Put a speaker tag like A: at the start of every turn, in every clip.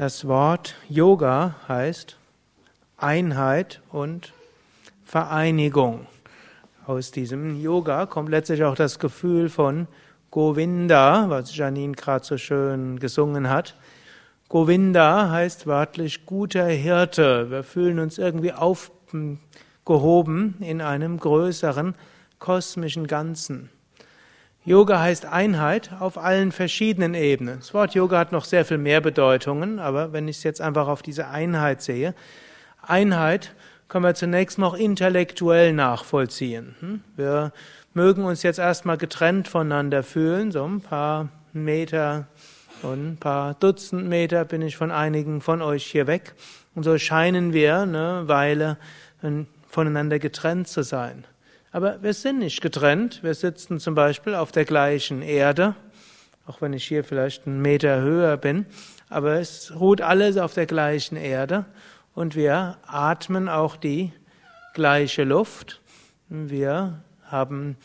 A: Das Wort Yoga heißt Einheit und Vereinigung. Aus diesem Yoga kommt letztlich auch das Gefühl von Govinda, was Janine gerade so schön gesungen hat. Govinda heißt wörtlich guter Hirte. Wir fühlen uns irgendwie aufgehoben in einem größeren kosmischen Ganzen. Yoga heißt Einheit auf allen verschiedenen Ebenen. Das Wort Yoga hat noch sehr viel mehr Bedeutungen, aber wenn ich es jetzt einfach auf diese Einheit sehe, Einheit können wir zunächst noch intellektuell nachvollziehen. Hm? Wir mögen uns jetzt erstmal getrennt voneinander fühlen, so ein paar Meter und ein paar Dutzend Meter bin ich von einigen von euch hier weg. Und so scheinen wir eine Weile voneinander getrennt zu sein. Aber wir sind nicht getrennt. Wir sitzen zum Beispiel auf der gleichen Erde, auch wenn ich hier vielleicht einen Meter höher bin. Aber es ruht alles auf der gleichen Erde und wir atmen auch die gleiche Luft. Wir haben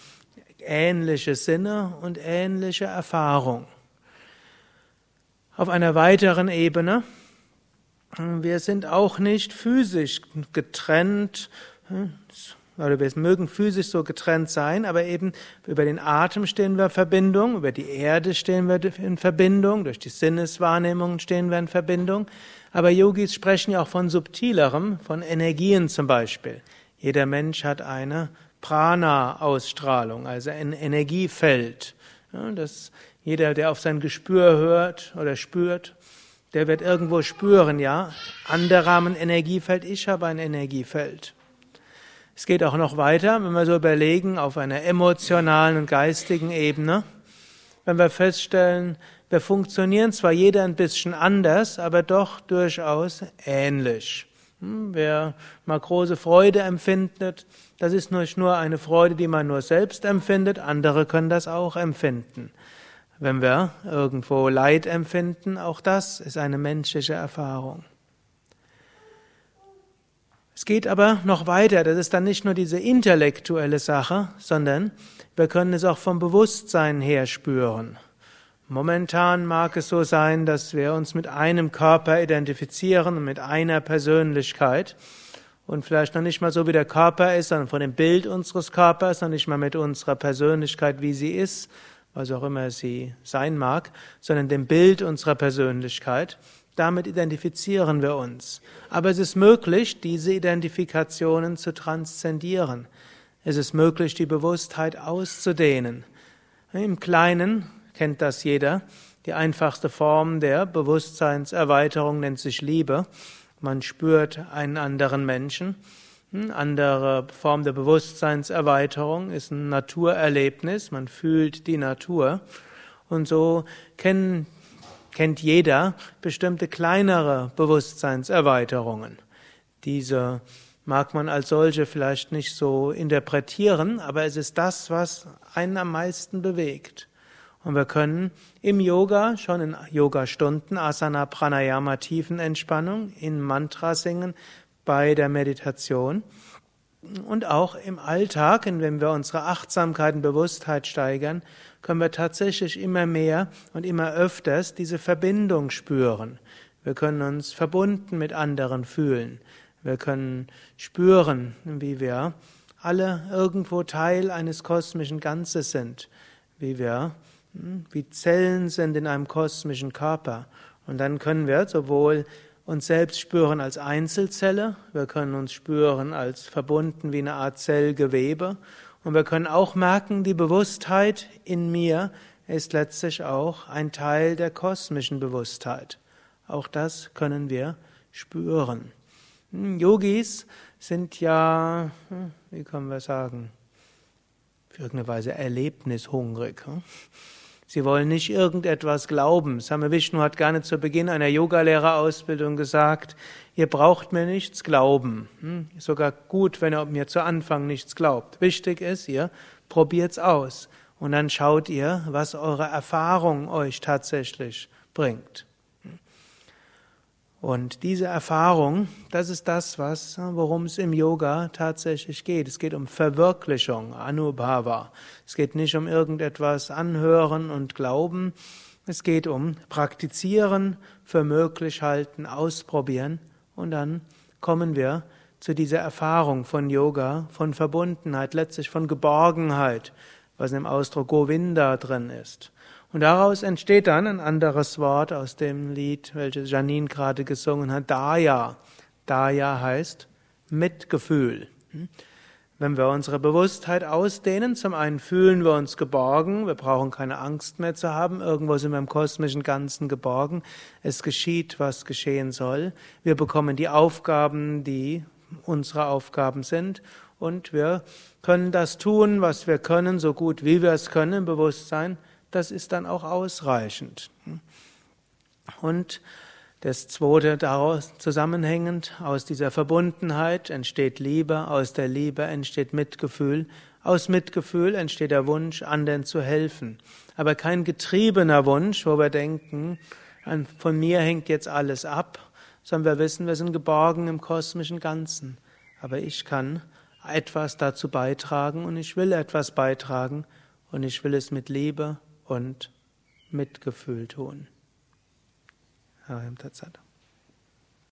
A: ähnliche Sinne und ähnliche Erfahrung. Auf einer weiteren Ebene, wir sind auch nicht physisch getrennt, oder wir mögen physisch so getrennt sein, aber eben über den Atem stehen wir in Verbindung, über die Erde stehen wir in Verbindung, durch die Sinneswahrnehmung stehen wir in Verbindung. Aber Yogis sprechen ja auch von subtilerem, von Energien zum Beispiel. Jeder Mensch hat eine Prana-Ausstrahlung, also ein Energiefeld. Ja, das, jeder, der auf sein Gespür hört oder spürt, der wird irgendwo spüren, ja, andere haben ein Energiefeld, ich habe ein Energiefeld. Es geht auch noch weiter, wenn wir so überlegen, auf einer emotionalen und geistigen Ebene, wenn wir feststellen, wir funktionieren zwar jeder ein bisschen anders, aber doch durchaus ähnlich. Hm, wer mal große Freude empfindet, das ist nicht nur eine Freude, die man nur selbst empfindet, andere können das auch empfinden. Wenn wir irgendwo Leid empfinden, auch das ist eine menschliche Erfahrung. Es geht aber noch weiter. Das ist dann nicht nur diese intellektuelle Sache, sondern wir können es auch vom Bewusstsein her spüren. Momentan mag es so sein, dass wir uns mit einem Körper identifizieren, mit einer Persönlichkeit und vielleicht noch nicht mal so wie der Körper ist, sondern von dem Bild unseres Körpers, noch nicht mal mit unserer Persönlichkeit, wie sie ist, was auch immer sie sein mag, sondern dem Bild unserer Persönlichkeit. Damit identifizieren wir uns. Aber es ist möglich, diese Identifikationen zu transzendieren. Es ist möglich, die Bewusstheit auszudehnen. Im Kleinen kennt das jeder. Die einfachste Form der Bewusstseinserweiterung nennt sich Liebe. Man spürt einen anderen Menschen. Eine andere Form der Bewusstseinserweiterung ist ein Naturerlebnis. Man fühlt die Natur. Und so kennen kennt jeder bestimmte kleinere Bewusstseinserweiterungen. Diese mag man als solche vielleicht nicht so interpretieren, aber es ist das, was einen am meisten bewegt. Und wir können im Yoga, schon in Yoga-Stunden, Asana, Pranayama, Tiefenentspannung, in Mantra singen, bei der Meditation und auch im Alltag, wenn wir unsere Achtsamkeit und Bewusstheit steigern, können wir tatsächlich immer mehr und immer öfters diese Verbindung spüren. Wir können uns verbunden mit anderen fühlen. Wir können spüren, wie wir alle irgendwo Teil eines kosmischen Ganzes sind, wie wir hm, wie Zellen sind in einem kosmischen Körper. Und dann können wir sowohl uns selbst spüren als Einzelzelle, wir können uns spüren als verbunden wie eine Art Zellgewebe und wir können auch merken, die Bewusstheit in mir ist letztlich auch ein Teil der kosmischen Bewusstheit. Auch das können wir spüren. Hm, Yogis sind ja, hm, wie können wir sagen, auf irgendeine Weise erlebnishungrig. Sie wollen nicht irgendetwas glauben. Same Vishnu hat gerne zu Beginn einer Yogalehrerausbildung gesagt, ihr braucht mir nichts glauben. Hm? Sogar gut, wenn ihr mir zu Anfang nichts glaubt. Wichtig ist, ihr probiert's aus. Und dann schaut ihr, was eure Erfahrung euch tatsächlich bringt. Und diese Erfahrung, das ist das, was, worum es im Yoga tatsächlich geht. Es geht um Verwirklichung, Anubhava. Es geht nicht um irgendetwas anhören und glauben, Es geht um Praktizieren, für möglich halten, ausprobieren und dann kommen wir zu dieser Erfahrung von Yoga, von Verbundenheit, letztlich von Geborgenheit, was im Ausdruck Govinda drin ist. Und daraus entsteht dann ein anderes Wort aus dem Lied, welches Janine gerade gesungen hat, Daya. Daya heißt Mitgefühl. Wenn wir unsere Bewusstheit ausdehnen, zum einen fühlen wir uns geborgen, wir brauchen keine Angst mehr zu haben, irgendwo sind wir im kosmischen Ganzen geborgen, es geschieht, was geschehen soll, wir bekommen die Aufgaben, die unsere Aufgaben sind. Und wir können das tun, was wir können, so gut wie wir es können im Bewusstsein, das ist dann auch ausreichend. Und das zweite daraus zusammenhängend, aus dieser Verbundenheit entsteht Liebe, aus der Liebe entsteht Mitgefühl, aus Mitgefühl entsteht der Wunsch, anderen zu helfen. Aber kein getriebener Wunsch, wo wir denken, von mir hängt jetzt alles ab, sondern wir wissen, wir sind geborgen im kosmischen Ganzen. Aber ich kann etwas dazu beitragen und ich will etwas beitragen und ich will es mit Liebe und Mitgefühl tun. Hariam Tatsat.